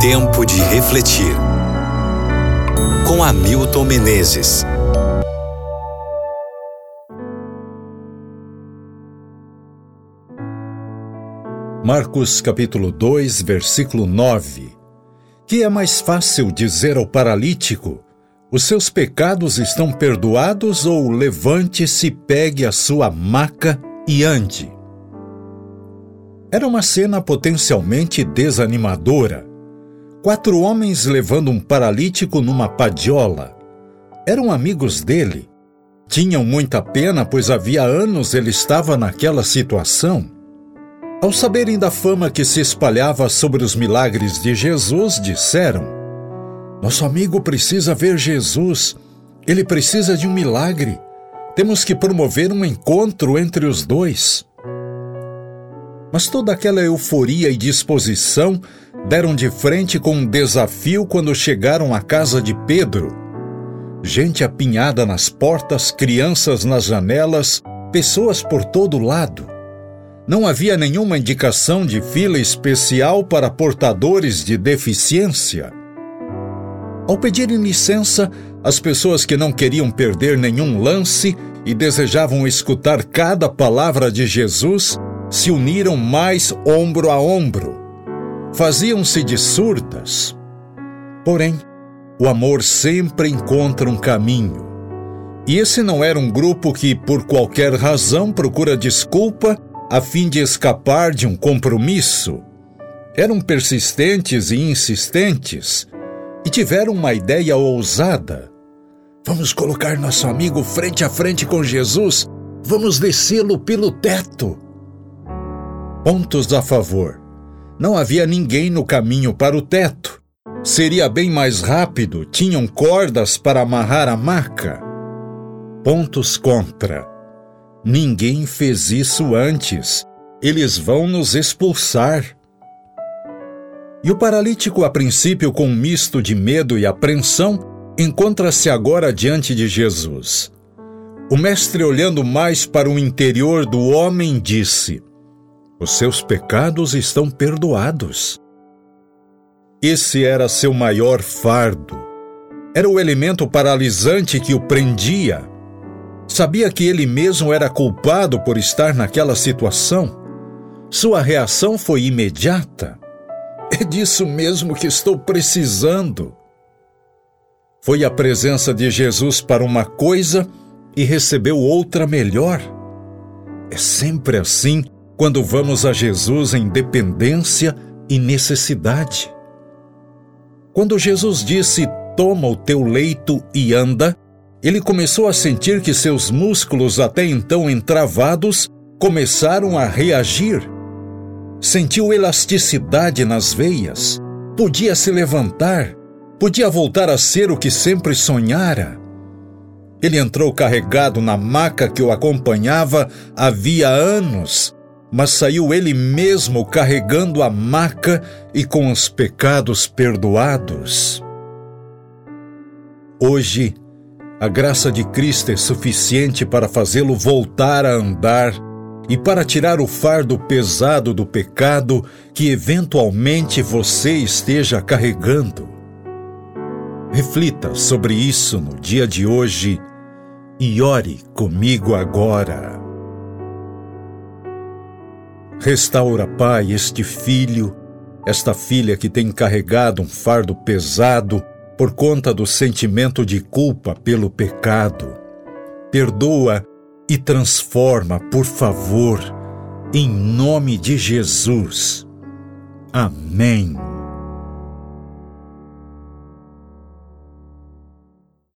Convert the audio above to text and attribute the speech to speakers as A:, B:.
A: Tempo de refletir. Com Hamilton Menezes.
B: Marcos capítulo 2, versículo 9. Que é mais fácil dizer ao paralítico: Os seus pecados estão perdoados, ou levante-se, pegue a sua maca e ande. Era uma cena potencialmente desanimadora. Quatro homens levando um paralítico numa padiola. Eram amigos dele. Tinham muita pena, pois havia anos ele estava naquela situação. Ao saberem da fama que se espalhava sobre os milagres de Jesus, disseram: Nosso amigo precisa ver Jesus. Ele precisa de um milagre. Temos que promover um encontro entre os dois. Mas toda aquela euforia e disposição deram de frente com um desafio quando chegaram à casa de Pedro. Gente apinhada nas portas, crianças nas janelas, pessoas por todo lado. Não havia nenhuma indicação de fila especial para portadores de deficiência. Ao pedirem licença, as pessoas que não queriam perder nenhum lance e desejavam escutar cada palavra de Jesus se uniram mais ombro a ombro. Faziam-se de surdas. Porém, o amor sempre encontra um caminho. E esse não era um grupo que, por qualquer razão, procura desculpa a fim de escapar de um compromisso. Eram persistentes e insistentes e tiveram uma ideia ousada. Vamos colocar nosso amigo frente a frente com Jesus. Vamos descê-lo pelo teto. Pontos a favor. Não havia ninguém no caminho para o teto. Seria bem mais rápido, tinham cordas para amarrar a maca. Pontos contra. Ninguém fez isso antes. Eles vão nos expulsar. E o paralítico, a princípio com um misto de medo e apreensão, encontra-se agora diante de Jesus. O mestre, olhando mais para o interior do homem, disse: os seus pecados estão perdoados. Esse era seu maior fardo. Era o elemento paralisante que o prendia. Sabia que ele mesmo era culpado por estar naquela situação. Sua reação foi imediata. É disso mesmo que estou precisando. Foi a presença de Jesus para uma coisa e recebeu outra melhor. É sempre assim quando vamos a Jesus em dependência e necessidade. Quando Jesus disse: Toma o teu leito e anda, ele começou a sentir que seus músculos, até então entravados, começaram a reagir. Sentiu elasticidade nas veias, podia se levantar, podia voltar a ser o que sempre sonhara. Ele entrou carregado na maca que o acompanhava havia anos mas saiu ele mesmo carregando a maca e com os pecados perdoados. Hoje, a graça de Cristo é suficiente para fazê-lo voltar a andar e para tirar o fardo pesado do pecado que eventualmente você esteja carregando. Reflita sobre isso no dia de hoje e ore comigo agora. Restaura, Pai, este filho, esta filha que tem carregado um fardo pesado por conta do sentimento de culpa pelo pecado. Perdoa e transforma, por favor, em nome de Jesus. Amém.